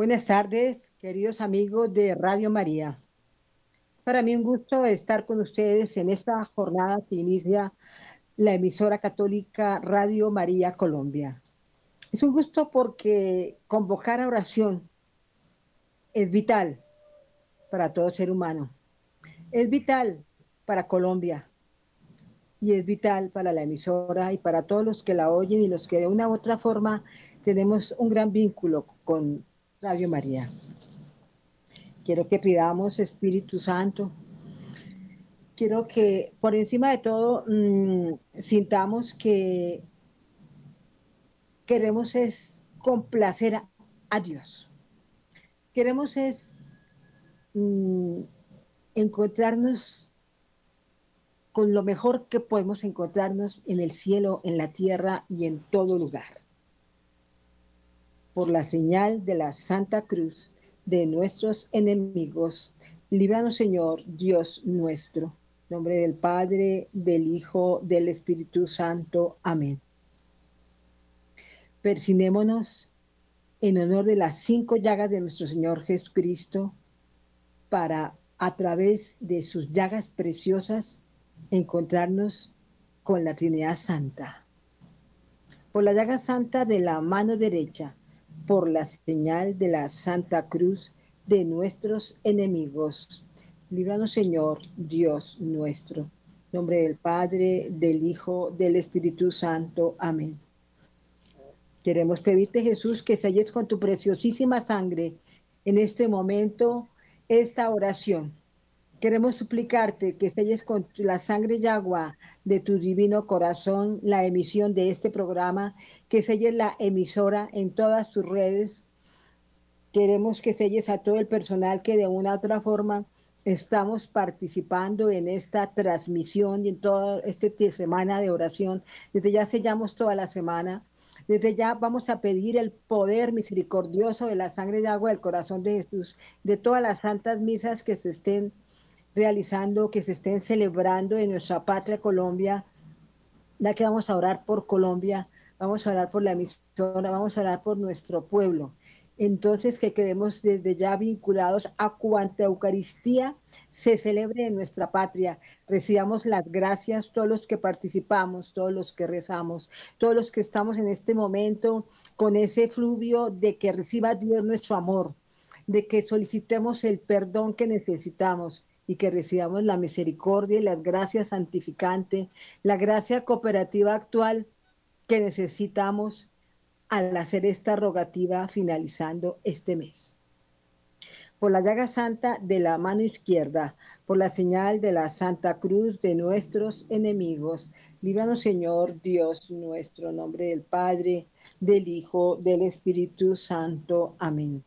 Buenas tardes, queridos amigos de Radio María. Para mí un gusto estar con ustedes en esta jornada que inicia la emisora católica Radio María Colombia. Es un gusto porque convocar a oración es vital para todo ser humano. Es vital para Colombia y es vital para la emisora y para todos los que la oyen y los que de una u otra forma tenemos un gran vínculo con Radio María. Quiero que pidamos Espíritu Santo. Quiero que por encima de todo mmm, sintamos que queremos es complacer a, Dios. Queremos es mmm, encontrarnos con lo mejor que podemos encontrarnos en el cielo, en la tierra y en todo lugar por la señal de la Santa Cruz de nuestros enemigos. Líbranos, Señor, Dios nuestro. En nombre del Padre, del Hijo, del Espíritu Santo. Amén. Persinémonos en honor de las cinco llagas de nuestro Señor Jesucristo para, a través de sus llagas preciosas, encontrarnos con la Trinidad Santa. Por la llaga santa de la mano derecha, por la señal de la Santa Cruz de nuestros enemigos. Líbranos, Señor, Dios nuestro. En nombre del Padre, del Hijo, del Espíritu Santo. Amén. Queremos pedirte, Jesús, que selles con tu preciosísima sangre en este momento esta oración. Queremos suplicarte que selles con la sangre y agua de tu divino corazón la emisión de este programa, que selles la emisora en todas sus redes. Queremos que selles a todo el personal que de una u otra forma estamos participando en esta transmisión y en toda esta semana de oración. Desde ya sellamos toda la semana. Desde ya vamos a pedir el poder misericordioso de la sangre y agua del corazón de Jesús, de todas las santas misas que se estén realizando, que se estén celebrando en nuestra patria Colombia, ya que vamos a orar por Colombia, vamos a orar por la emisora, vamos a orar por nuestro pueblo. Entonces, que quedemos desde ya vinculados a cuanta Eucaristía se celebre en nuestra patria. Recibamos las gracias todos los que participamos, todos los que rezamos, todos los que estamos en este momento con ese fluvio de que reciba Dios nuestro amor, de que solicitemos el perdón que necesitamos, y que recibamos la misericordia y las gracias santificantes, la gracia cooperativa actual que necesitamos al hacer esta rogativa finalizando este mes. Por la llaga santa de la mano izquierda, por la señal de la Santa Cruz de nuestros enemigos, líbranos Señor Dios nuestro, nombre del Padre, del Hijo, del Espíritu Santo. Amén.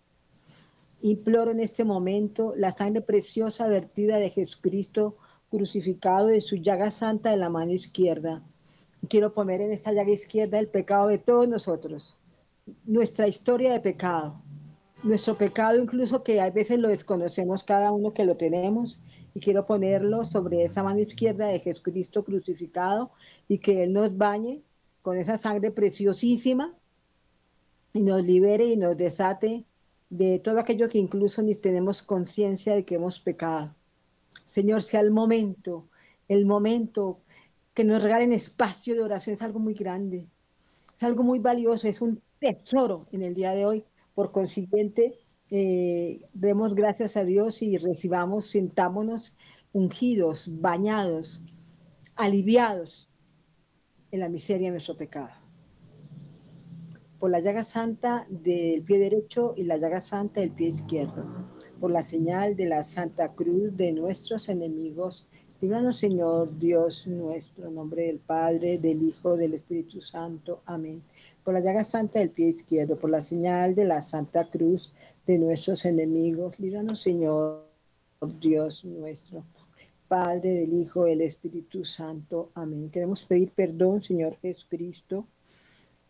Imploro en este momento la sangre preciosa vertida de Jesucristo crucificado de su llaga santa de la mano izquierda. Quiero poner en esa llaga izquierda el pecado de todos nosotros, nuestra historia de pecado, nuestro pecado incluso que a veces lo desconocemos cada uno que lo tenemos y quiero ponerlo sobre esa mano izquierda de Jesucristo crucificado y que Él nos bañe con esa sangre preciosísima y nos libere y nos desate de todo aquello que incluso ni tenemos conciencia de que hemos pecado. Señor, sea el momento, el momento que nos regalen espacio de oración es algo muy grande, es algo muy valioso, es un tesoro en el día de hoy. Por consiguiente, eh, demos gracias a Dios y recibamos, sintámonos ungidos, bañados, aliviados en la miseria de nuestro pecado por la llaga santa del pie derecho y la llaga santa del pie izquierdo, por la señal de la Santa Cruz de nuestros enemigos. Líbranos, Señor Dios nuestro, en nombre del Padre, del Hijo, del Espíritu Santo. Amén. Por la llaga santa del pie izquierdo, por la señal de la Santa Cruz de nuestros enemigos. Líbranos, Señor Dios nuestro. Padre, del Hijo, del Espíritu Santo. Amén. Queremos pedir perdón, Señor Jesucristo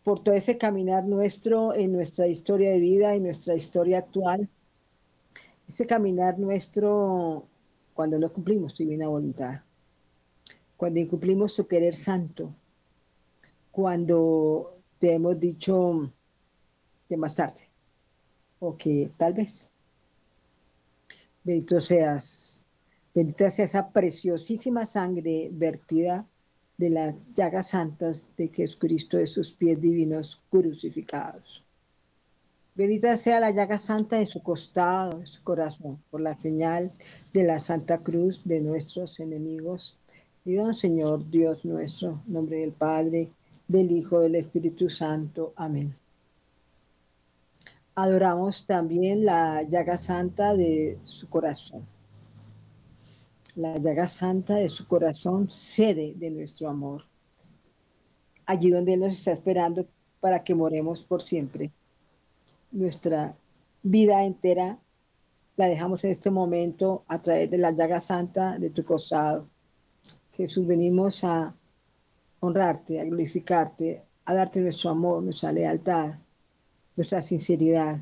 por todo ese caminar nuestro en nuestra historia de vida, en nuestra historia actual, ese caminar nuestro cuando no cumplimos tu divina voluntad, cuando incumplimos su querer santo, cuando te hemos dicho que más tarde, o que tal vez. Bendito seas, bendita sea esa preciosísima sangre vertida de las llagas santas de Jesucristo de sus pies divinos crucificados. Bendita sea la llaga santa de su costado, de su corazón, por la señal de la Santa Cruz de nuestros enemigos. Dios Señor, Dios nuestro, nombre del Padre, del Hijo, del Espíritu Santo. Amén. Adoramos también la llaga santa de su corazón. La llaga santa de su corazón, sede de nuestro amor. Allí donde Él nos está esperando para que moremos por siempre. Nuestra vida entera la dejamos en este momento a través de la llaga santa de tu costado. Jesús, venimos a honrarte, a glorificarte, a darte nuestro amor, nuestra lealtad, nuestra sinceridad,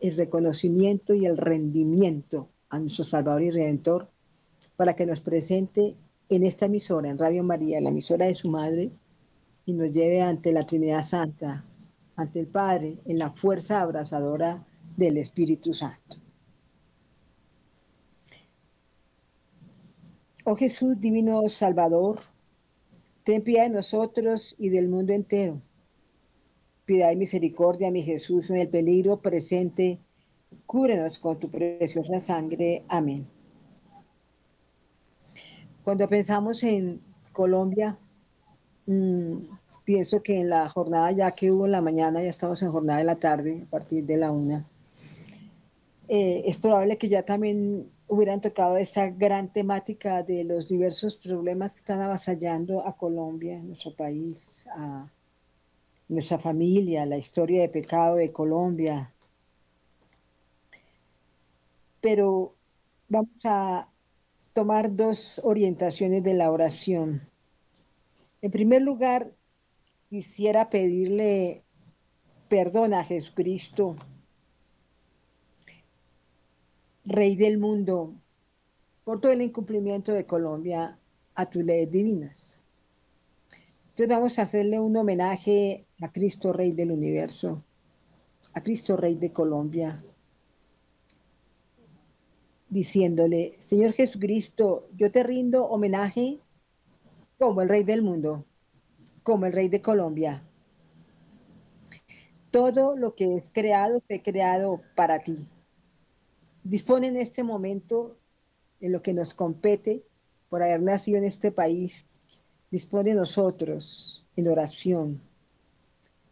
el reconocimiento y el rendimiento a nuestro Salvador y Redentor para que nos presente en esta emisora, en Radio María, la emisora de su madre, y nos lleve ante la Trinidad Santa, ante el Padre, en la fuerza abrazadora del Espíritu Santo. Oh Jesús, divino Salvador, ten piedad de nosotros y del mundo entero Piedad y misericordia, mi Jesús, en el peligro presente, cúbrenos con tu preciosa sangre. Amén. Cuando pensamos en Colombia, mm, pienso que en la jornada ya que hubo en la mañana, ya estamos en jornada de la tarde, a partir de la una, eh, es probable que ya también hubieran tocado esta gran temática de los diversos problemas que están avasallando a Colombia, nuestro país, a nuestra familia, la historia de pecado de Colombia. Pero vamos a tomar dos orientaciones de la oración. En primer lugar, quisiera pedirle perdón a Jesucristo, Rey del mundo, por todo el incumplimiento de Colombia a tus leyes divinas. Entonces vamos a hacerle un homenaje a Cristo Rey del universo, a Cristo Rey de Colombia, diciéndole, Señor Jesucristo, yo te rindo homenaje como el Rey del mundo, como el Rey de Colombia. Todo lo que es creado fue creado para ti. Dispone en este momento en lo que nos compete por haber nacido en este país Dispone de nosotros en oración.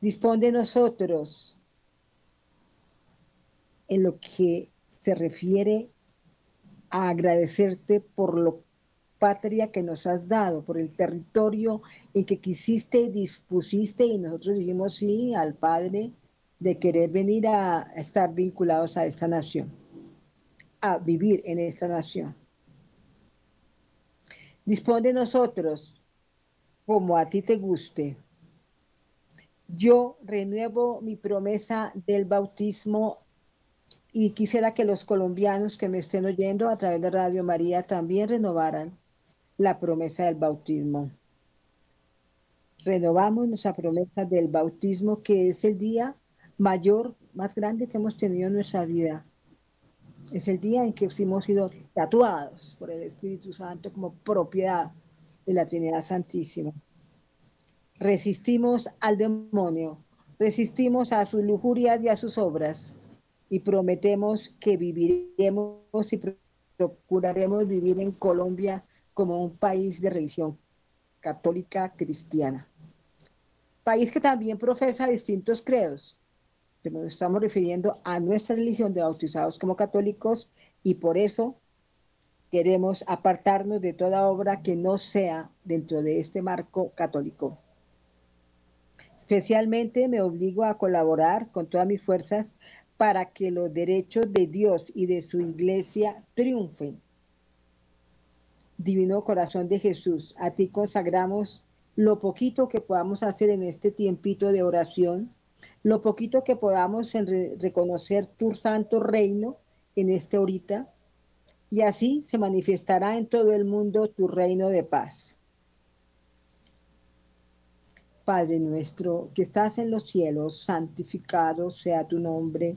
Dispone de nosotros en lo que se refiere a agradecerte por lo patria que nos has dado, por el territorio en que quisiste y dispusiste y nosotros dijimos sí al Padre de querer venir a estar vinculados a esta nación, a vivir en esta nación. Dispone de nosotros como a ti te guste. Yo renuevo mi promesa del bautismo y quisiera que los colombianos que me estén oyendo a través de Radio María también renovaran la promesa del bautismo. Renovamos nuestra promesa del bautismo, que es el día mayor, más grande que hemos tenido en nuestra vida. Es el día en que hemos sido tatuados por el Espíritu Santo como propiedad de la Trinidad Santísima. Resistimos al demonio, resistimos a sus lujurias y a sus obras y prometemos que viviremos y procuraremos vivir en Colombia como un país de religión católica cristiana. País que también profesa distintos credos, pero nos estamos refiriendo a nuestra religión de bautizados como católicos y por eso queremos apartarnos de toda obra que no sea dentro de este marco católico. Especialmente me obligo a colaborar con todas mis fuerzas para que los derechos de Dios y de su iglesia triunfen. Divino corazón de Jesús, a ti consagramos lo poquito que podamos hacer en este tiempito de oración, lo poquito que podamos reconocer tu santo reino en este ahorita, y así se manifestará en todo el mundo tu reino de paz. Padre nuestro que estás en los cielos, santificado sea tu nombre.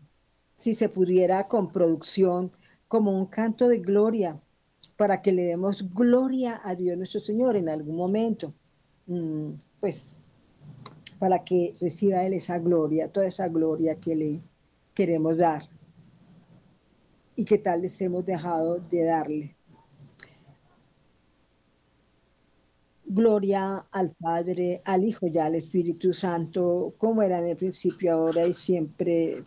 si se pudiera, con producción, como un canto de gloria, para que le demos gloria a Dios nuestro Señor en algún momento. Mm, pues, para que reciba Él esa gloria, toda esa gloria que le queremos dar. Y que tal les hemos dejado de darle. Gloria al Padre, al Hijo y al Espíritu Santo, como era en el principio, ahora y siempre,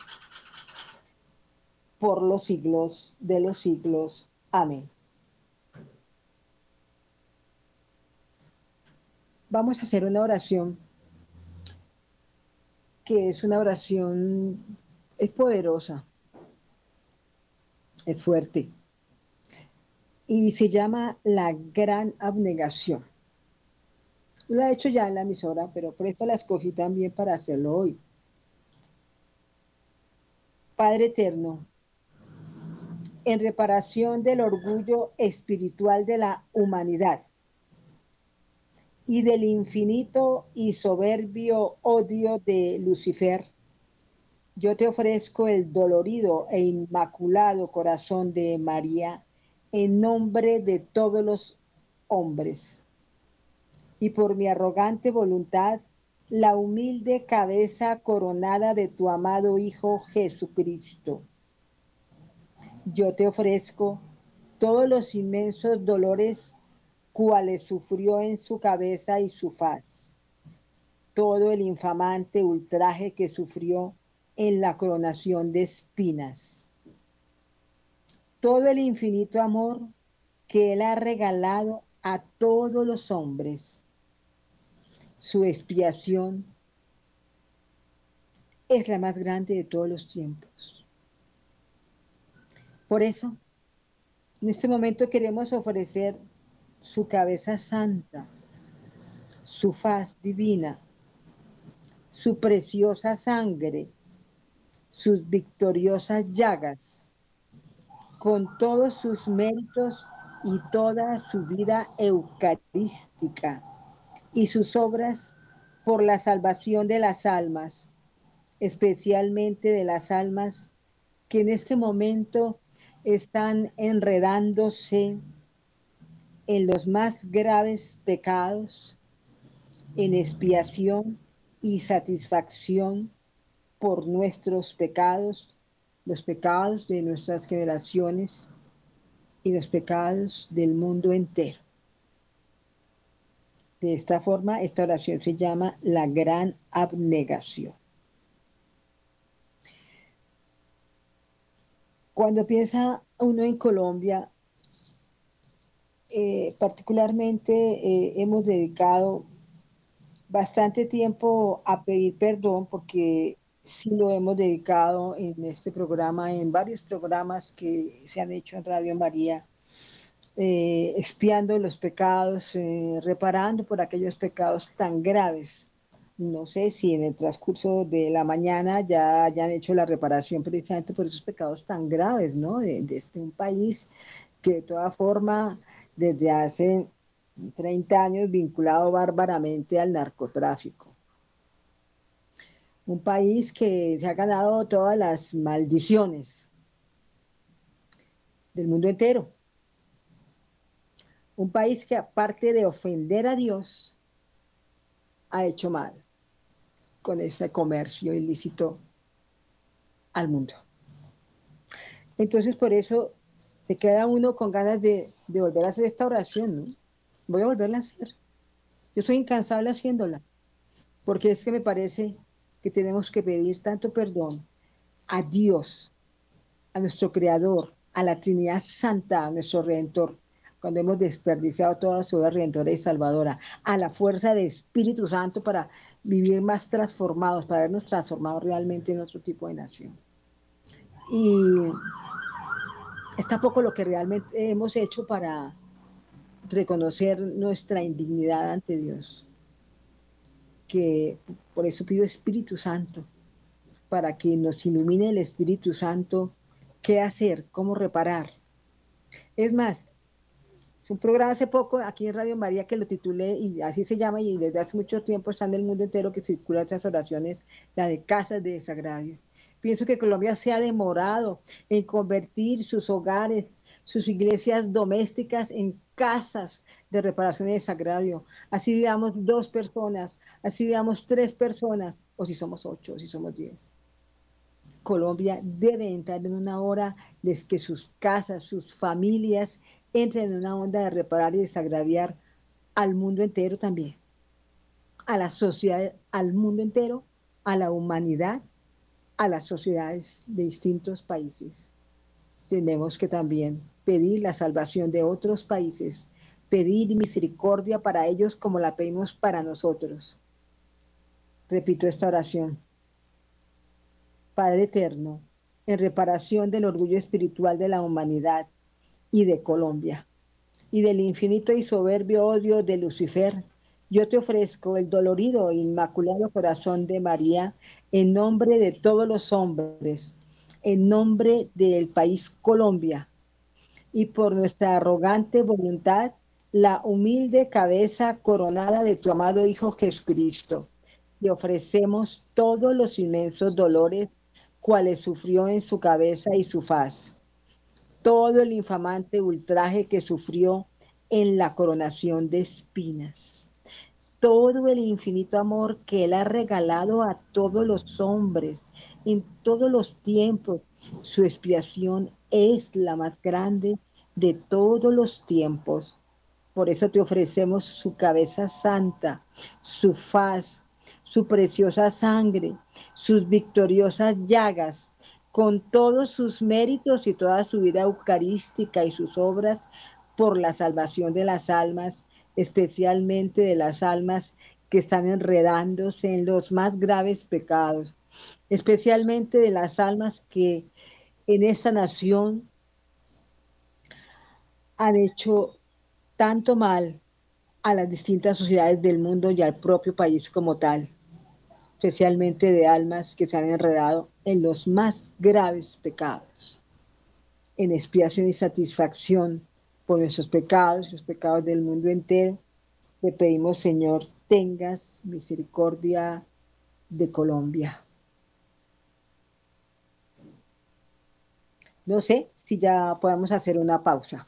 por los siglos de los siglos. Amén. Vamos a hacer una oración que es una oración, es poderosa, es fuerte, y se llama la gran abnegación. La he hecho ya en la emisora, pero por eso la escogí también para hacerlo hoy. Padre eterno, en reparación del orgullo espiritual de la humanidad y del infinito y soberbio odio de Lucifer, yo te ofrezco el dolorido e inmaculado corazón de María en nombre de todos los hombres y por mi arrogante voluntad la humilde cabeza coronada de tu amado Hijo Jesucristo. Yo te ofrezco todos los inmensos dolores cuales sufrió en su cabeza y su faz, todo el infamante ultraje que sufrió en la coronación de espinas, todo el infinito amor que él ha regalado a todos los hombres. Su expiación es la más grande de todos los tiempos. Por eso, en este momento queremos ofrecer su cabeza santa, su faz divina, su preciosa sangre, sus victoriosas llagas, con todos sus méritos y toda su vida eucarística y sus obras por la salvación de las almas, especialmente de las almas que en este momento están enredándose en los más graves pecados, en expiación y satisfacción por nuestros pecados, los pecados de nuestras generaciones y los pecados del mundo entero. De esta forma, esta oración se llama la gran abnegación. Cuando piensa uno en Colombia, eh, particularmente eh, hemos dedicado bastante tiempo a pedir perdón porque sí lo hemos dedicado en este programa, en varios programas que se han hecho en Radio María, eh, expiando los pecados, eh, reparando por aquellos pecados tan graves. No sé si en el transcurso de la mañana ya hayan hecho la reparación precisamente por esos pecados tan graves, ¿no? De, este un país que de toda forma desde hace 30 años vinculado bárbaramente al narcotráfico. Un país que se ha ganado todas las maldiciones del mundo entero un país que aparte de ofender a Dios, ha hecho mal. Con ese comercio ilícito al mundo. Entonces, por eso se queda uno con ganas de, volver a hacer esta oración, ¿no? Voy a volverla a hacer. Yo soy incansable haciéndola, porque es que me parece que tenemos que pedir tanto perdón a Dios, a nuestro Creador, a la Trinidad Santa, a nuestro Redentor, cuando hemos desperdiciado toda su obra redentora y salvadora, a la fuerza del Espíritu Santo para vivir más transformados, para vernos transformados realmente en otro tipo de nación. Y está poco lo que realmente hemos hecho para reconocer nuestra indignidad ante Dios. Que por eso pido Espíritu Santo, para que nos ilumine el Espíritu Santo qué hacer, cómo reparar. Es más, es un programa hace poco aquí en Radio María que lo titulé y así se llama y desde hace mucho tiempo está en el mundo entero que circula esas oraciones, la de casas de desagravio. Pienso que Colombia se ha demorado en convertir sus hogares, sus iglesias domésticas en casas de reparación de desagravio. Así veamos dos personas, así veamos tres personas, o si somos ocho, o si somos diez. Colombia debe entrar en una hora de que sus casas, sus familias entren en una onda de reparar y desagraviar al mundo entero también, a la sociedad, al mundo entero, a la humanidad a las sociedades de distintos países. Tenemos que también pedir la salvación de otros países, pedir misericordia para ellos como la pedimos para nosotros. Repito esta oración. Padre Eterno, en reparación del orgullo espiritual de la humanidad y de Colombia, y del infinito y soberbio odio de Lucifer, yo te ofrezco el dolorido e inmaculado corazón de María en nombre de todos los hombres, en nombre del país Colombia y por nuestra arrogante voluntad, la humilde cabeza coronada de tu amado Hijo Jesucristo. Y ofrecemos todos los inmensos dolores cuales sufrió en su cabeza y su faz, todo el infamante ultraje que sufrió en la coronación de espinas todo el infinito amor que Él ha regalado a todos los hombres en todos los tiempos. Su expiación es la más grande de todos los tiempos. Por eso te ofrecemos su cabeza santa, su faz, su preciosa sangre, sus victoriosas llagas, con todos sus méritos y toda su vida eucarística y sus obras por la salvación de las almas especialmente de las almas que están enredándose en los más graves pecados, especialmente de las almas que en esta nación han hecho tanto mal a las distintas sociedades del mundo y al propio país como tal, especialmente de almas que se han enredado en los más graves pecados, en expiación y satisfacción por nuestros pecados, los pecados del mundo entero. Le pedimos, Señor, tengas misericordia de Colombia. No sé si ya podemos hacer una pausa.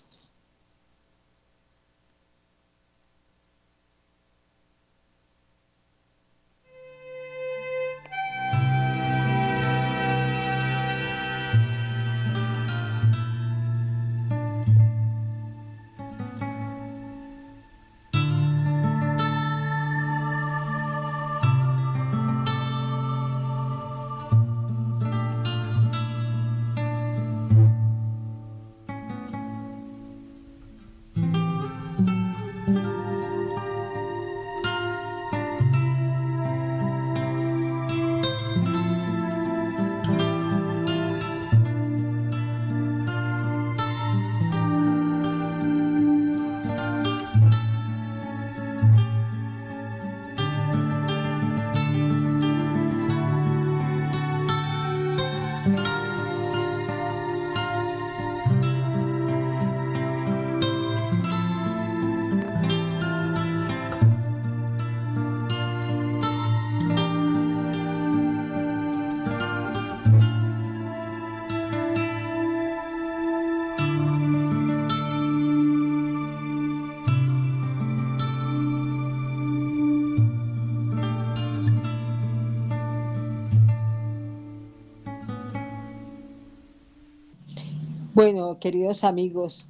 Bueno, queridos amigos,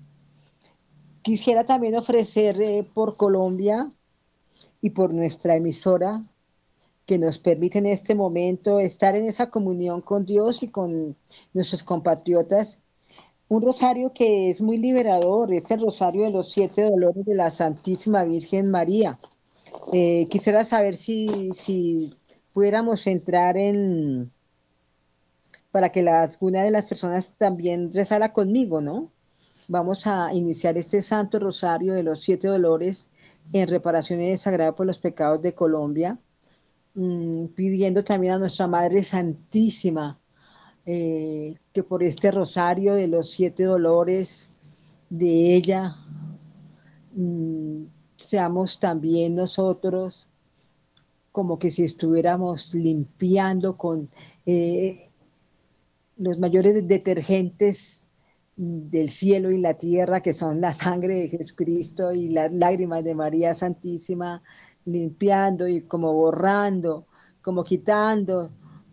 quisiera también ofrecer eh, por Colombia y por nuestra emisora que nos permite en este momento estar en esa comunión con Dios y con nuestros compatriotas. Un rosario que es muy liberador, es el rosario de los siete dolores de la Santísima Virgen María. Eh, quisiera saber si, si pudiéramos entrar en, para que una de las personas también rezara conmigo, ¿no? Vamos a iniciar este Santo Rosario de los Siete Dolores en reparación y sagrado por los pecados de Colombia, mmm, pidiendo también a nuestra Madre Santísima eh, que por este Rosario de los Siete Dolores de ella mmm, seamos también nosotros como que si estuviéramos limpiando con eh, los mayores detergentes del cielo y la tierra, que son la sangre de Jesucristo y las lágrimas de María Santísima, limpiando y como borrando, como quitando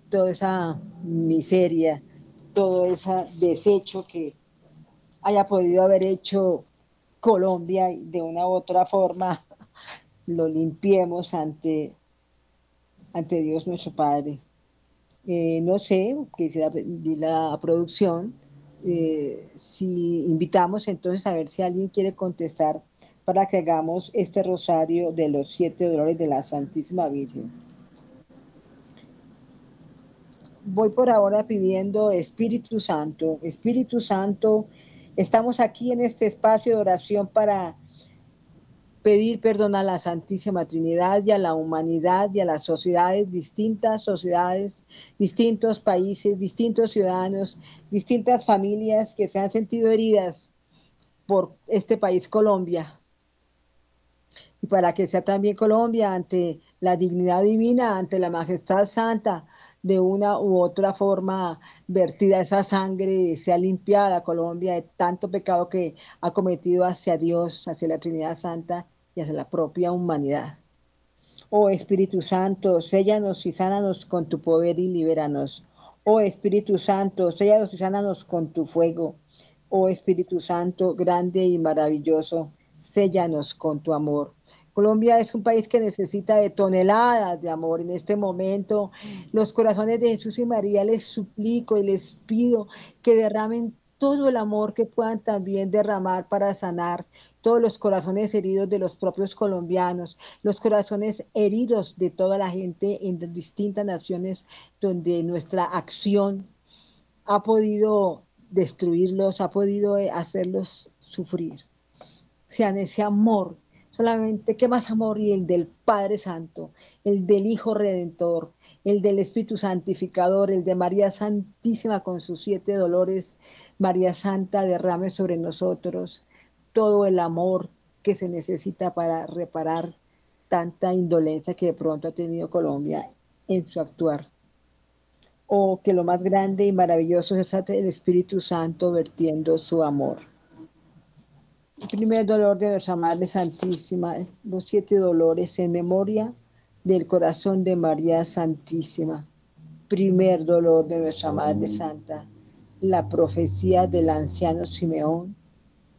toda esa miseria, todo ese desecho que haya podido haber hecho Colombia de una u otra forma, lo limpiemos ante, ante Dios nuestro Padre. Eh, no sé, quisiera pedir la producción, eh, si invitamos entonces a ver si alguien quiere contestar para que hagamos este rosario de los siete dolores de la Santísima Virgen. Voy por ahora pidiendo Espíritu Santo, Espíritu Santo, estamos aquí en este espacio de oración para pedir perdón a la Santísima Trinidad y a la humanidad y a las sociedades, distintas sociedades, distintos países, distintos ciudadanos, distintas familias que se han sentido heridas por este país Colombia. Y para que sea también Colombia ante la dignidad divina, ante la majestad santa, de una u otra forma vertida esa sangre, sea limpiada Colombia de tanto pecado que ha cometido hacia Dios, hacia la Trinidad Santa y hacia la propia humanidad. Oh Espíritu Santo, séllanos y sánanos con tu poder y libéranos. Oh Espíritu Santo, séllanos y sánanos con tu fuego. Oh Espíritu Santo, grande y maravilloso, séllanos con tu amor. Colombia es un país que necesita de toneladas de amor. En este momento, los corazones de Jesús y María les suplico y les pido que derramen todo el amor que puedan también derramar para sanar todos los corazones heridos de los propios colombianos, los corazones heridos de toda la gente en distintas naciones donde nuestra acción ha podido destruirlos, ha podido eh, hacerlos sufrir. Sean ese amor solamente qué más amor y el del Padre Santo, el del Hijo Redentor, el del Espíritu Santificador, el de María Santísima con sus siete dolores, María Santa derrame sobre nosotros todo el amor que se necesita para reparar tanta indolencia que de pronto ha tenido Colombia en su actuar. O que lo más grande y maravilloso es el Espíritu Santo vertiendo su amor. Primer dolor de nuestra Madre Santísima, los siete dolores en memoria del corazón de María Santísima. Primer dolor de nuestra Madre Santa, la profecía del anciano Simeón,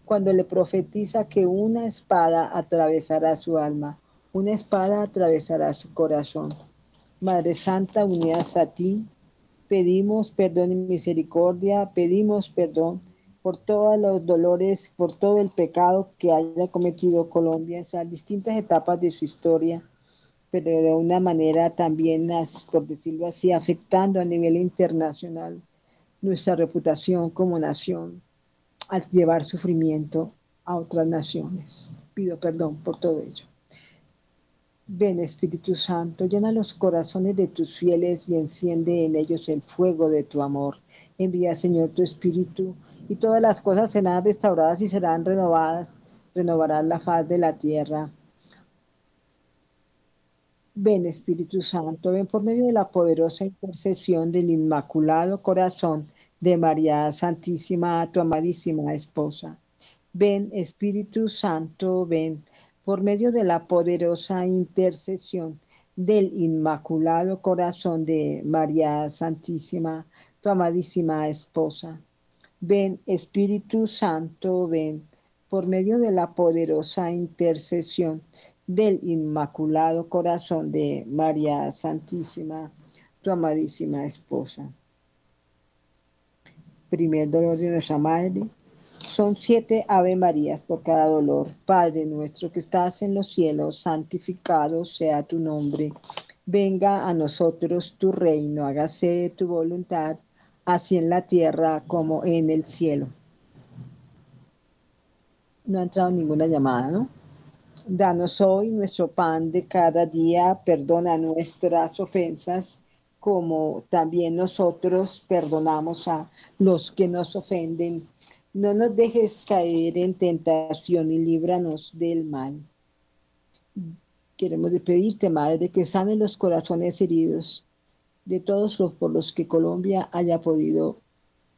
cuando le profetiza que una espada atravesará su alma, una espada atravesará su corazón. Madre Santa, unidas a ti, pedimos perdón y misericordia, pedimos perdón por todos los dolores, por todo el pecado que haya cometido Colombia en esas distintas etapas de su historia, pero de una manera también, por decirlo así, afectando a nivel internacional nuestra reputación como nación al llevar sufrimiento a otras naciones. Pido perdón por todo ello. Ven Espíritu Santo, llena los corazones de tus fieles y enciende en ellos el fuego de tu amor. Envía, Señor, tu Espíritu y todas las cosas serán restauradas y serán renovadas, renovarás la faz de la tierra. Ven Espíritu Santo, ven por medio de la poderosa intercesión del Inmaculado Corazón de María Santísima, tu amadísima esposa. Ven Espíritu Santo, ven por medio de la poderosa intercesión del Inmaculado Corazón de María Santísima, tu amadísima esposa. Ven, Espíritu Santo, ven, por medio de la poderosa intercesión del Inmaculado Corazón de María Santísima, tu amadísima esposa. Primer dolor de nuestra Madre. Son siete Ave Marías por cada dolor. Padre nuestro que estás en los cielos, santificado sea tu nombre. Venga a nosotros tu reino, hágase tu voluntad así en la tierra como en el cielo. No ha entrado ninguna llamada, ¿no? Danos hoy nuestro pan de cada día, perdona nuestras ofensas, como también nosotros perdonamos a los que nos ofenden. No nos dejes caer en tentación y líbranos del mal. Queremos pedirte, Madre, que sane los corazones heridos de todos los por los que Colombia haya podido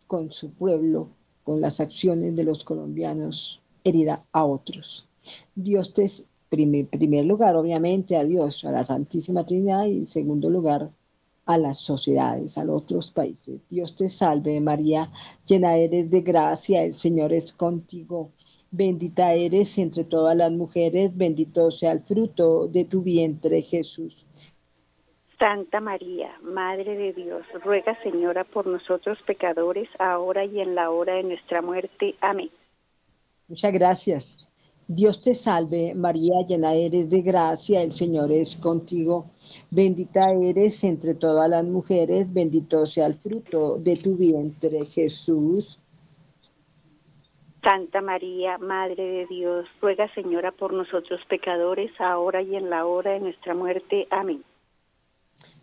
con su pueblo, con las acciones de los colombianos, herir a otros. Dios te, en primer lugar, obviamente, a Dios, a la Santísima Trinidad y en segundo lugar, a las sociedades, a los otros países. Dios te salve María, llena eres de gracia, el Señor es contigo. Bendita eres entre todas las mujeres, bendito sea el fruto de tu vientre, Jesús. Santa María, Madre de Dios, ruega Señora por nosotros pecadores, ahora y en la hora de nuestra muerte. Amén. Muchas gracias. Dios te salve, María, llena eres de gracia, el Señor es contigo. Bendita eres entre todas las mujeres, bendito sea el fruto de tu vientre, Jesús. Santa María, Madre de Dios, ruega Señora por nosotros pecadores, ahora y en la hora de nuestra muerte. Amén.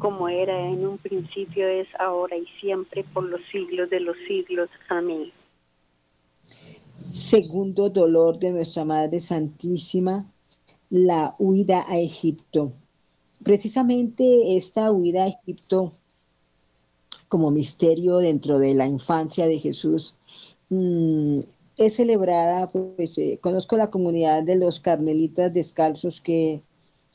como era en un principio, es ahora y siempre, por los siglos de los siglos. Amén. Segundo dolor de nuestra Madre Santísima, la huida a Egipto. Precisamente esta huida a Egipto como misterio dentro de la infancia de Jesús mm, es celebrada, pues eh, conozco la comunidad de los carmelitas descalzos que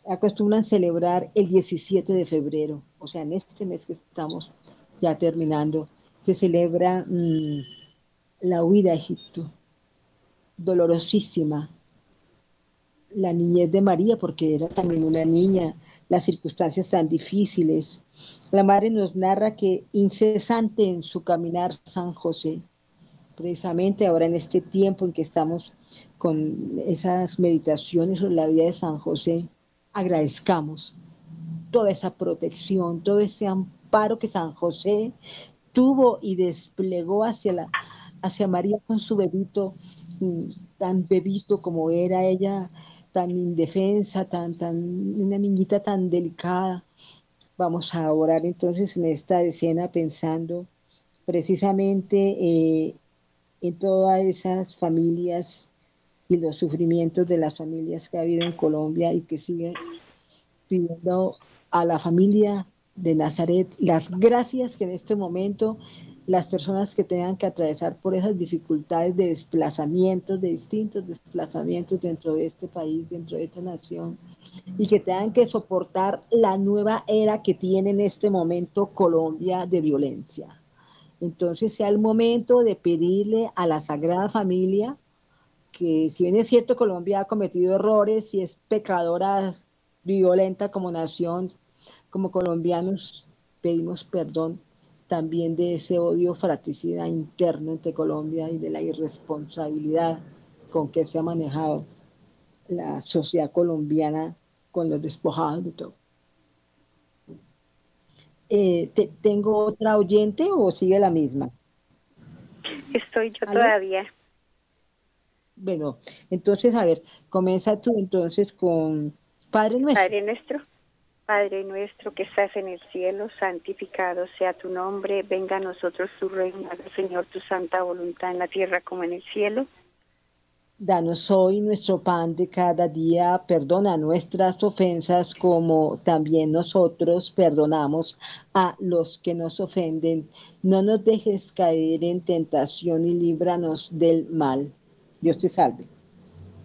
acostumbran celebrar el 17 de febrero, o sea, en este mes que estamos ya terminando, se celebra mm, la huida a Egipto, dolorosísima, la niñez de María, porque era también una niña, las circunstancias tan difíciles. La madre nos narra que incesante en su caminar San José, precisamente ahora en este tiempo en que estamos con esas meditaciones sobre la vida de San José, agradezcamos toda esa protección, todo ese amparo que San José tuvo y desplegó hacia, la, hacia María con su bebito, mm, tan bebito como era ella, tan indefensa, tan, tan, una niñita tan delicada. Vamos a orar entonces en esta escena pensando precisamente eh, en todas esas familias y los sufrimientos de las familias que ha habido en Colombia y que sigue pidiendo a la familia de Nazaret las gracias que en este momento las personas que tengan que atravesar por esas dificultades de desplazamientos, de distintos desplazamientos dentro de este país, dentro de esta nación, y que tengan que soportar la nueva era que tiene en este momento Colombia de violencia. Entonces sea el momento de pedirle a la Sagrada Familia que si bien es cierto Colombia ha cometido errores y es pecadora violenta como nación, como colombianos pedimos perdón también de ese odio fratricida interno entre Colombia y de la irresponsabilidad con que se ha manejado la sociedad colombiana con los despojados de todo. Eh, ¿Tengo otra oyente o sigue la misma? Estoy yo todavía. Bueno, entonces, a ver, comienza tú entonces con Padre Nuestro. Padre Nuestro. Padre nuestro que estás en el cielo, santificado sea tu nombre, venga a nosotros tu reino, Señor tu santa voluntad en la tierra como en el cielo. Danos hoy nuestro pan de cada día, perdona nuestras ofensas como también nosotros perdonamos a los que nos ofenden. No nos dejes caer en tentación y líbranos del mal. Dios te salve.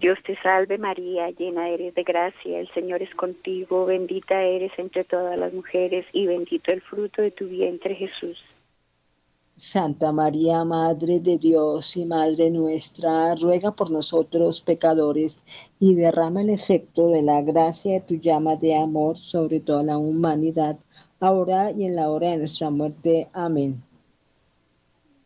Dios te salve María, llena eres de gracia, el Señor es contigo, bendita eres entre todas las mujeres y bendito el fruto de tu vientre Jesús. Santa María, Madre de Dios y Madre nuestra, ruega por nosotros pecadores y derrama el efecto de la gracia de tu llama de amor sobre toda la humanidad, ahora y en la hora de nuestra muerte. Amén.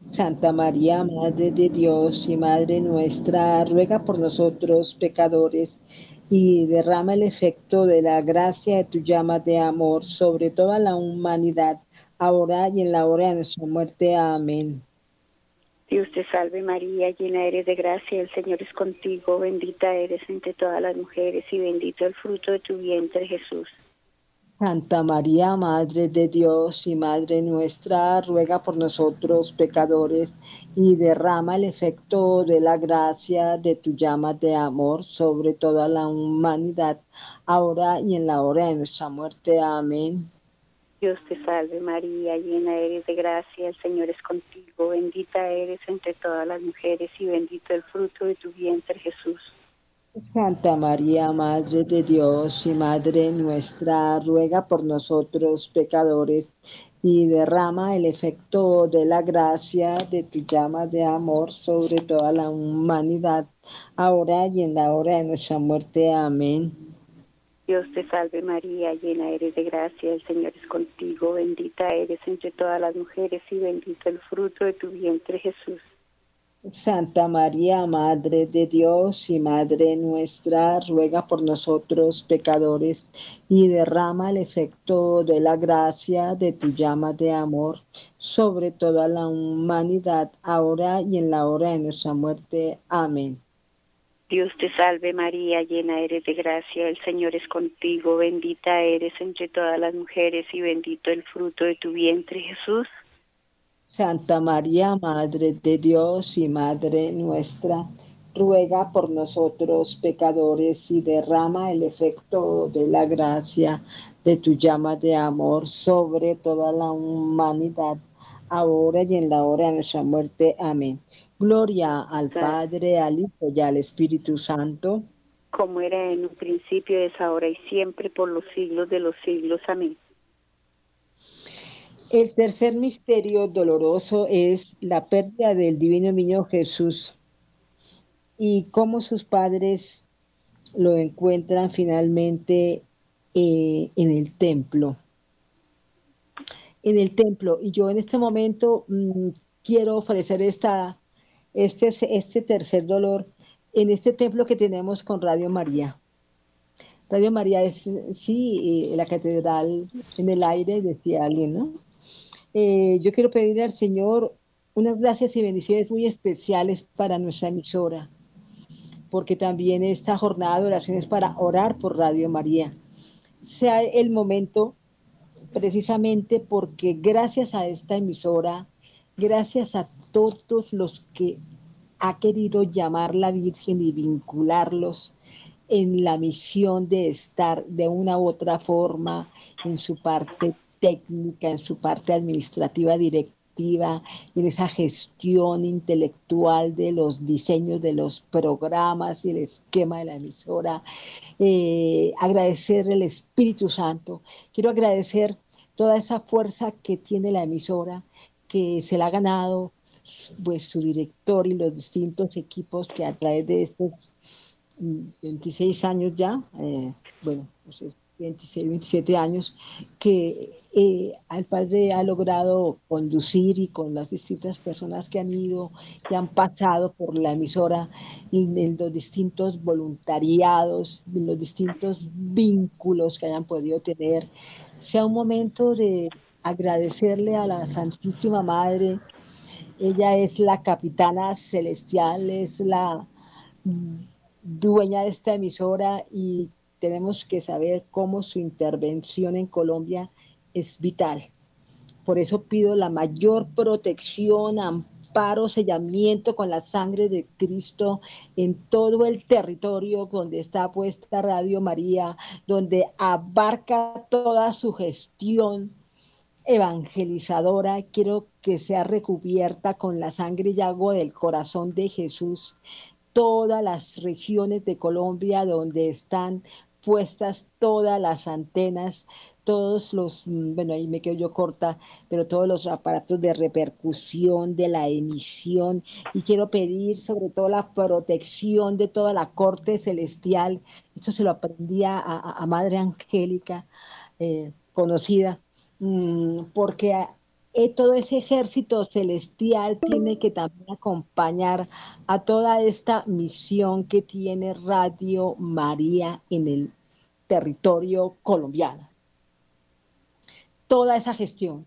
Santa María, Madre de Dios y Madre nuestra, ruega por nosotros pecadores y derrama el efecto de la gracia de tu llama de amor sobre toda la humanidad, ahora y en la hora de nuestra muerte. Amén. Dios te salve María, llena eres de gracia, el Señor es contigo, bendita eres entre todas las mujeres y bendito el fruto de tu vientre Jesús. Santa María, Madre de Dios y Madre nuestra, ruega por nosotros pecadores y derrama el efecto de la gracia de tu llama de amor sobre toda la humanidad, ahora y en la hora de nuestra muerte. Amén. Dios te salve María, llena eres de gracia, el Señor es contigo, bendita eres entre todas las mujeres y bendito el fruto de tu vientre Jesús. Santa María, Madre de Dios y Madre nuestra, ruega por nosotros pecadores y derrama el efecto de la gracia de tu llama de amor sobre toda la humanidad, ahora y en la hora de nuestra muerte. Amén. Dios te salve María, llena eres de gracia, el Señor es contigo, bendita eres entre todas las mujeres y bendito el fruto de tu vientre Jesús. Santa María, Madre de Dios y Madre nuestra, ruega por nosotros pecadores y derrama el efecto de la gracia de tu llama de amor sobre toda la humanidad, ahora y en la hora de nuestra muerte. Amén. Dios te salve María, llena eres de gracia, el Señor es contigo, bendita eres entre todas las mujeres y bendito el fruto de tu vientre Jesús. Santa María, Madre de Dios y Madre nuestra, ruega por nosotros pecadores y derrama el efecto de la gracia de tu llama de amor sobre toda la humanidad, ahora y en la hora de nuestra muerte. Amén. Gloria al Padre, al Hijo y al Espíritu Santo. Como era en un principio, es ahora y siempre, por los siglos de los siglos. Amén. El tercer misterio doloroso es la pérdida del divino niño Jesús y cómo sus padres lo encuentran finalmente eh, en el templo. En el templo. Y yo en este momento mm, quiero ofrecer esta, este, este tercer dolor en este templo que tenemos con Radio María. Radio María es, sí, eh, la catedral en el aire, decía alguien, ¿no? Eh, yo quiero pedirle al Señor unas gracias y bendiciones muy especiales para nuestra emisora, porque también esta jornada de oración es para orar por Radio María. Sea el momento precisamente porque gracias a esta emisora, gracias a todos los que ha querido llamar la Virgen y vincularlos en la misión de estar de una u otra forma en su parte técnica, en su parte administrativa directa en esa gestión intelectual de los diseños de los programas y el esquema de la emisora. Eh, agradecer el Espíritu Santo. Quiero agradecer toda esa fuerza que tiene la emisora, que se la ha ganado pues, su director y los distintos equipos que a través de estos 26 mm, años ya, eh, bueno, pues 26, 27 años, que eh, el padre ha logrado conducir y con las distintas personas que han ido, y han pasado por la emisora, en, los distintos voluntariados, en los distintos vínculos que hayan podido tener, sea un momento de agradecerle a la Santísima Madre. Ella es la capitana celestial, es la mm, dueña de esta emisora y tenemos que saber cómo su intervención en Colombia es vital. Por eso pido la mayor protección, amparo, sellamiento con la sangre de Cristo en todo el territorio donde está puesta Radio María, donde abarca toda su gestión evangelizadora. Quiero que sea recubierta con la sangre y agua del corazón de Jesús todas las regiones de Colombia donde están puestas todas las antenas, todos los, mm, bueno, ahí me quedo yo corta, pero todos los aparatos de repercusión de la emisión. Y quiero pedir sobre todo la protección de toda la corte celestial. Esto se lo aprendí a, Madre Angélica, eh, conocida, mm, porque eh, todo ese ejército celestial tiene que también acompañar a toda esta misión que tiene Radio María en el territorio colombiano. Toda esa gestión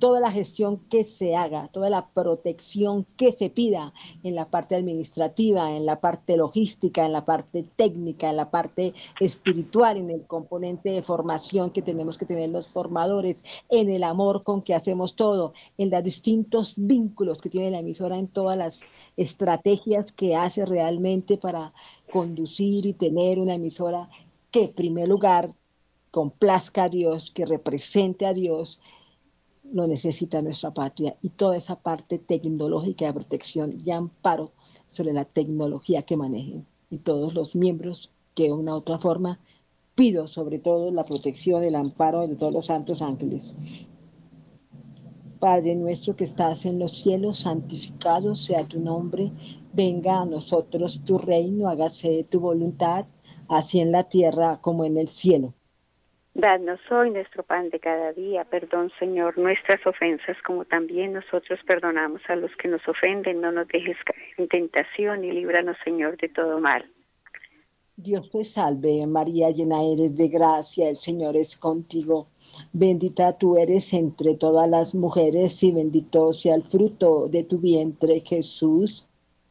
toda la gestión que se haga, toda la protección que se pida en la parte administrativa, en la parte logística, en la parte técnica, en la parte espiritual, en el componente de formación que tenemos que tener los formadores, en el amor con que hacemos todo, en los distintos vínculos que tiene la emisora, en todas las estrategias que hace realmente para conducir y tener una emisora que en primer lugar complazca a Dios, que represente a Dios lo necesita nuestra patria. Y toda esa parte tecnológica de protección y amparo sobre la tecnología que manejen. Y todos los miembros que de una u otra forma pido sobre todo la protección, el amparo de todos los santos ángeles. Padre nuestro que estás en los cielos, santificado sea tu nombre, venga a nosotros tu reino, hágase tu voluntad, así en la tierra como en el cielo. Danos hoy nuestro pan de cada día. Perdón, Señor, nuestras ofensas, como también nosotros perdonamos a los que nos ofenden. No nos dejes caer en tentación y líbranos, Señor, de todo mal. Dios te salve, María, llena eres de gracia, el Señor es contigo. Bendita tú eres entre todas las mujeres y bendito sea el fruto de tu vientre, Jesús.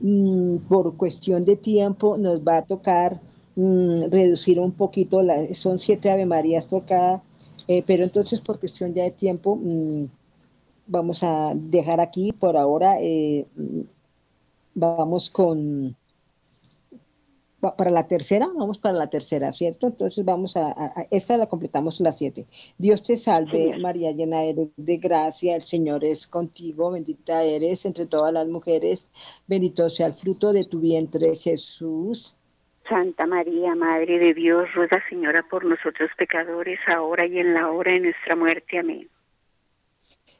Mm, por cuestión de tiempo nos va a tocar mm, reducir un poquito, la, son siete Ave Marías por cada, eh, pero entonces por cuestión ya de tiempo mm, vamos a dejar aquí por ahora, eh, vamos con para la tercera, vamos para la tercera, ¿cierto? Entonces vamos a, esta la completamos las siete. Dios te salve, María llena eres de gracia, el Señor es contigo, bendita eres entre todas las mujeres, bendito sea el fruto de tu vientre, Jesús. Santa María, Madre de Dios, ruega Señora por nosotros pecadores, ahora y en la hora de nuestra muerte. Amén.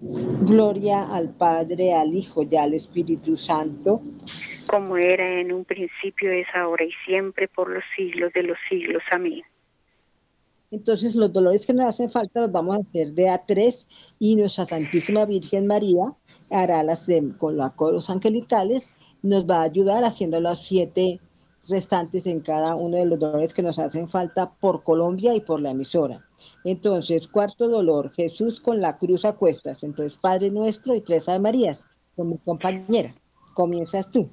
Gloria al Padre, al Hijo y al Espíritu Santo. Como era en un principio, es ahora y siempre, por los siglos de los siglos. Amén. Entonces los dolores que nos hacen falta los vamos a hacer de a tres y nuestra Santísima Virgen María hará las con los coros angelicales, nos va a ayudar haciendo los siete restantes en cada uno de los dolores que nos hacen falta por Colombia y por la emisora. Entonces, cuarto dolor, Jesús con la cruz a cuestas. Entonces, Padre Nuestro y tres Ave Marías, con mi compañera. Comienzas tú.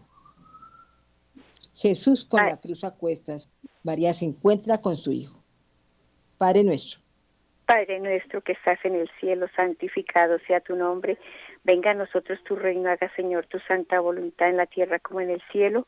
Jesús con la cruz a cuestas. María se encuentra con su Hijo. Padre Nuestro. Padre nuestro que estás en el cielo, santificado sea tu nombre. Venga a nosotros tu reino, haga Señor tu santa voluntad en la tierra como en el cielo.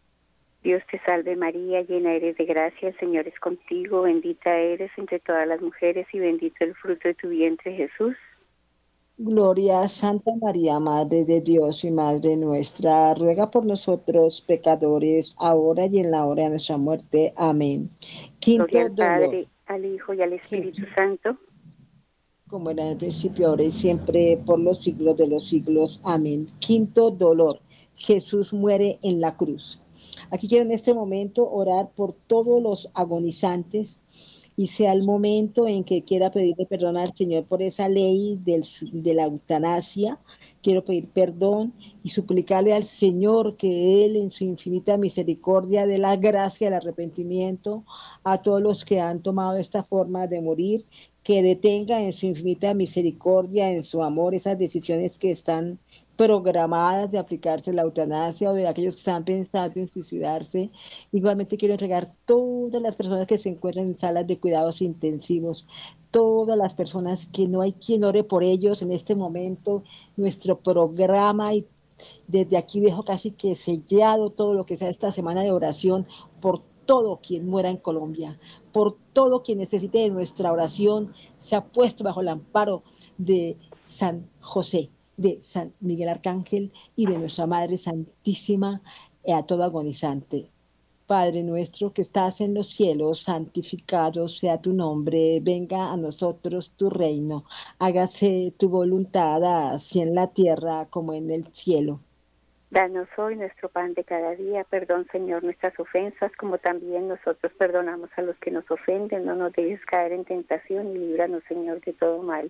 Dios te salve María, llena eres de gracia, el Señor es contigo, bendita eres entre todas las mujeres y bendito el fruto de tu vientre Jesús. Gloria a Santa María, Madre de Dios y Madre nuestra, ruega por nosotros pecadores, ahora y en la hora de nuestra muerte. Amén. Quinto Gloria al Padre, al Hijo y al Espíritu Santo. Como era en el principio, ahora y siempre, por los siglos de los siglos. Amén. Quinto dolor. Jesús muere en la cruz. Aquí quiero en este momento orar por todos los agonizantes y sea el momento en que quiera pedirle perdón al Señor por esa ley de la eutanasia. Quiero pedir perdón y suplicarle al Señor que Él en su infinita misericordia dé la gracia, el arrepentimiento a todos los que han tomado esta forma de morir, que detenga en su infinita misericordia, en su amor, esas decisiones que están programadas de aplicarse la eutanasia o de aquellos que están pensando en suicidarse. Igualmente quiero entregar todas las personas que se encuentran en salas de cuidados intensivos, todas las personas que no hay quien ore por ellos en este momento, nuestro programa y desde aquí dejo casi que sellado todo lo que sea esta semana de oración por todo quien muera en Colombia, por todo quien necesite de nuestra oración, se ha puesto bajo el amparo de San José de San Miguel Arcángel y de nuestra Madre Santísima a todo agonizante. Padre nuestro que estás en los cielos, santificado sea tu nombre, venga a nosotros tu reino, hágase tu voluntad así en la tierra como en el cielo. Danos hoy nuestro pan de cada día, perdón Señor nuestras ofensas, como también nosotros perdonamos a los que nos ofenden, no nos dejes caer en tentación y líbranos Señor de todo mal.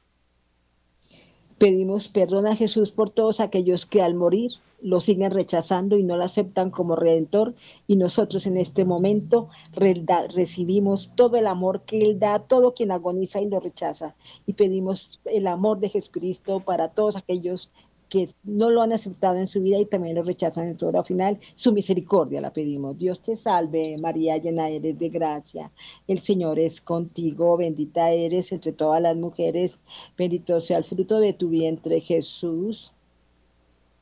Pedimos perdón a Jesús por todos aquellos que al morir lo siguen rechazando y no lo aceptan como redentor. Y nosotros en este momento recibimos todo el amor que Él da a todo quien agoniza y lo rechaza. Y pedimos el amor de Jesucristo para todos aquellos que no lo han aceptado en su vida y también lo rechazan en su hora final. Su misericordia la pedimos. Dios te salve, María, llena eres de gracia. El Señor es contigo, bendita eres entre todas las mujeres, bendito sea el fruto de tu vientre, Jesús.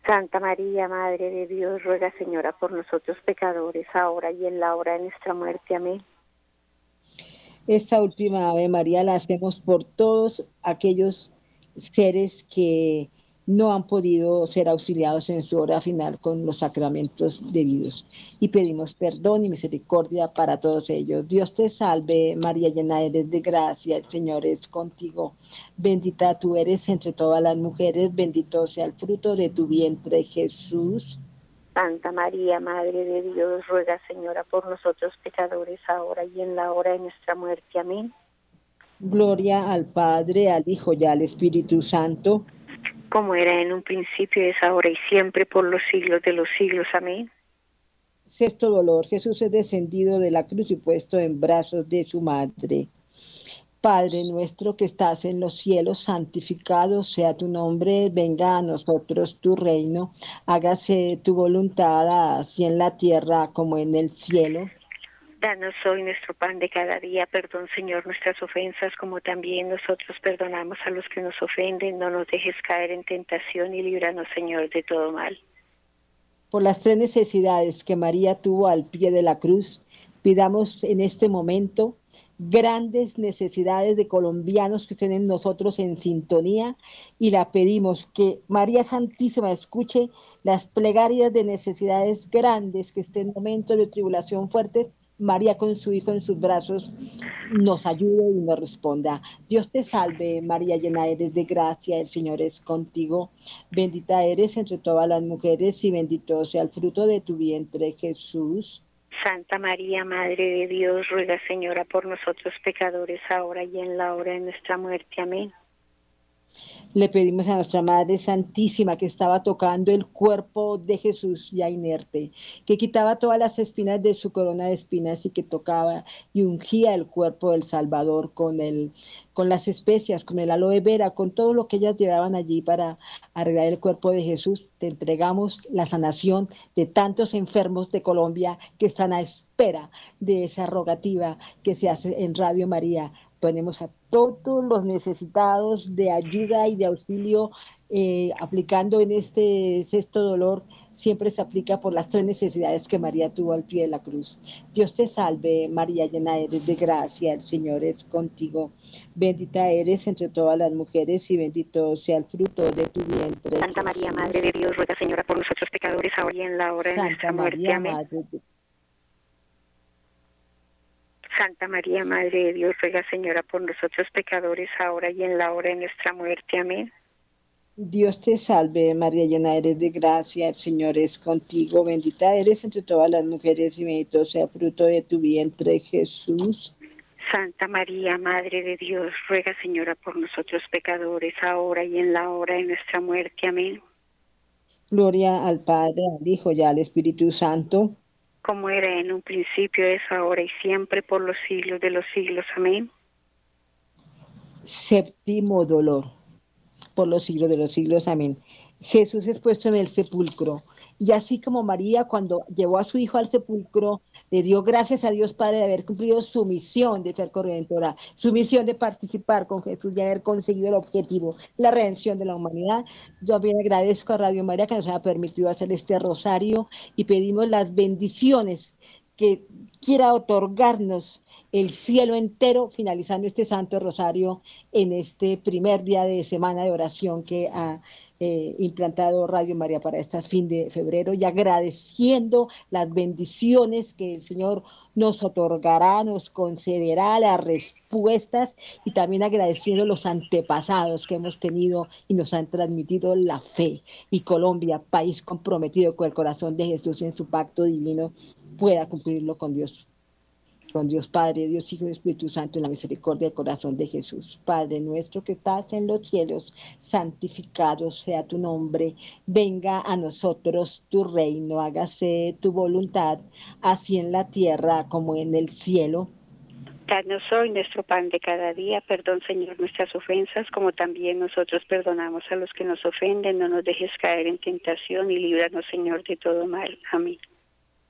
Santa María, Madre de Dios, ruega, Señora, por nosotros pecadores, ahora y en la hora de nuestra muerte. Amén. Esta última Ave María la hacemos por todos aquellos seres que no han podido ser auxiliados en su hora final con los sacramentos debidos. Y pedimos perdón y misericordia para todos ellos. Dios te salve, María llena eres de gracia, el Señor es contigo. Bendita tú eres entre todas las mujeres, bendito sea el fruto de tu vientre, Jesús. Santa María, Madre de Dios, ruega, Señora, por nosotros pecadores, ahora y en la hora de nuestra muerte. Amén. Gloria al Padre, al Hijo y al Espíritu Santo como era en un principio, es ahora y siempre, por los siglos de los siglos. Amén. Sexto dolor. Jesús es descendido de la cruz y puesto en brazos de su madre. Padre nuestro que estás en los cielos, santificado sea tu nombre, venga a nosotros tu reino, hágase tu voluntad así en la tierra como en el cielo. Danos hoy nuestro pan de cada día. Perdón, Señor, nuestras ofensas, como también nosotros perdonamos a los que nos ofenden. No nos dejes caer en tentación y líbranos, Señor, de todo mal. Por las tres necesidades que María tuvo al pie de la cruz, pidamos en este momento grandes necesidades de colombianos que estén en nosotros en sintonía y la pedimos que María Santísima escuche las plegarias de necesidades grandes que estén en momentos de tribulación fuertes María con su Hijo en sus brazos nos ayude y nos responda. Dios te salve, María llena eres de gracia, el Señor es contigo. Bendita eres entre todas las mujeres y bendito sea el fruto de tu vientre, Jesús. Santa María, Madre de Dios, ruega, Señora, por nosotros pecadores, ahora y en la hora de nuestra muerte. Amén. Le pedimos a nuestra Madre Santísima que estaba tocando el cuerpo de Jesús ya inerte, que quitaba todas las espinas de su corona de espinas y que tocaba y ungía el cuerpo del Salvador con, el, con las especias, con el aloe vera, con todo lo que ellas llevaban allí para arreglar el cuerpo de Jesús. Te entregamos la sanación de tantos enfermos de Colombia que están a espera de esa rogativa que se hace en Radio María ponemos a todos los necesitados de ayuda y de auxilio eh, aplicando en este sexto dolor, siempre se aplica por las tres necesidades que María tuvo al pie de la cruz. Dios te salve, María, llena eres de gracia, el Señor es contigo. Bendita eres entre todas las mujeres y bendito sea el fruto de tu vientre. Santa María, Madre de Dios, ruega, Señora, por nosotros pecadores, ahora y en la hora de nuestra muerte. Amén. Santa María, Madre de Dios, ruega Señora por nosotros pecadores, ahora y en la hora de nuestra muerte. Amén. Dios te salve, María llena eres de gracia, el Señor es contigo, bendita eres entre todas las mujeres y bendito sea el fruto de tu vientre, Jesús. Santa María, Madre de Dios, ruega Señora por nosotros pecadores, ahora y en la hora de nuestra muerte. Amén. Gloria al Padre, al Hijo y al Espíritu Santo como era en un principio, es ahora y siempre, por los siglos de los siglos. Amén. Séptimo dolor, por los siglos de los siglos. Amén. Jesús es puesto en el sepulcro Y así como María cuando llevó a su hijo al sepulcro, le dio gracias a Dios Padre de haber cumplido su misión de ser corredentora, su misión de participar con Jesús y haber conseguido el objetivo, la redención de la humanidad. Yo también agradezco a Radio María que nos haya permitido hacer este rosario y pedimos las bendiciones que quiera otorgarnos el cielo entero, finalizando este Santo Rosario en este primer día de semana de oración que ha eh, implantado Radio María para este fin de febrero y agradeciendo las bendiciones que el Señor nos otorgará, nos concederá las respuestas y también agradeciendo los antepasados que hemos tenido y nos han transmitido la fe. Y Colombia, país comprometido con el corazón de Jesús en su pacto divino, pueda cumplirlo con Dios con Dios Padre, Dios Hijo y Espíritu Santo en la misericordia del corazón de Jesús. Padre nuestro que estás en los cielos, santificado sea tu nombre, venga a nosotros tu reino, hágase tu voluntad, así en la tierra como en el cielo. Danos hoy nuestro pan de cada día, perdón Señor nuestras ofensas, como también nosotros perdonamos a los que nos ofenden, no nos dejes caer en tentación y líbranos Señor de todo mal. Amén.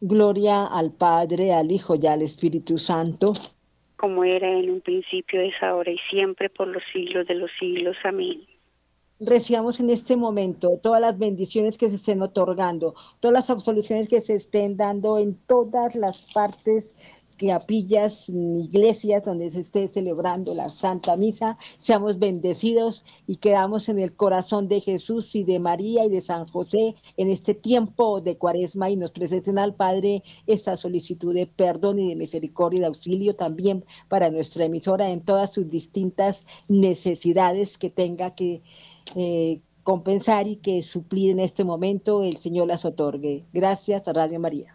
Gloria al Padre, al Hijo y al Espíritu Santo. Como era en un principio, es ahora y siempre, por los siglos de los siglos. Amén. Recibamos en este momento todas las bendiciones que se estén otorgando, todas las absoluciones que se estén dando en todas las partes capillas, iglesias donde se esté celebrando la Santa Misa, seamos bendecidos y quedamos en el corazón de Jesús y de María y de San José en este tiempo de cuaresma y nos presenten al Padre esta solicitud de perdón y de misericordia y de auxilio también para nuestra emisora en todas sus distintas necesidades que tenga que eh, compensar y que suplir en este momento, el Señor las otorgue. Gracias Radio María.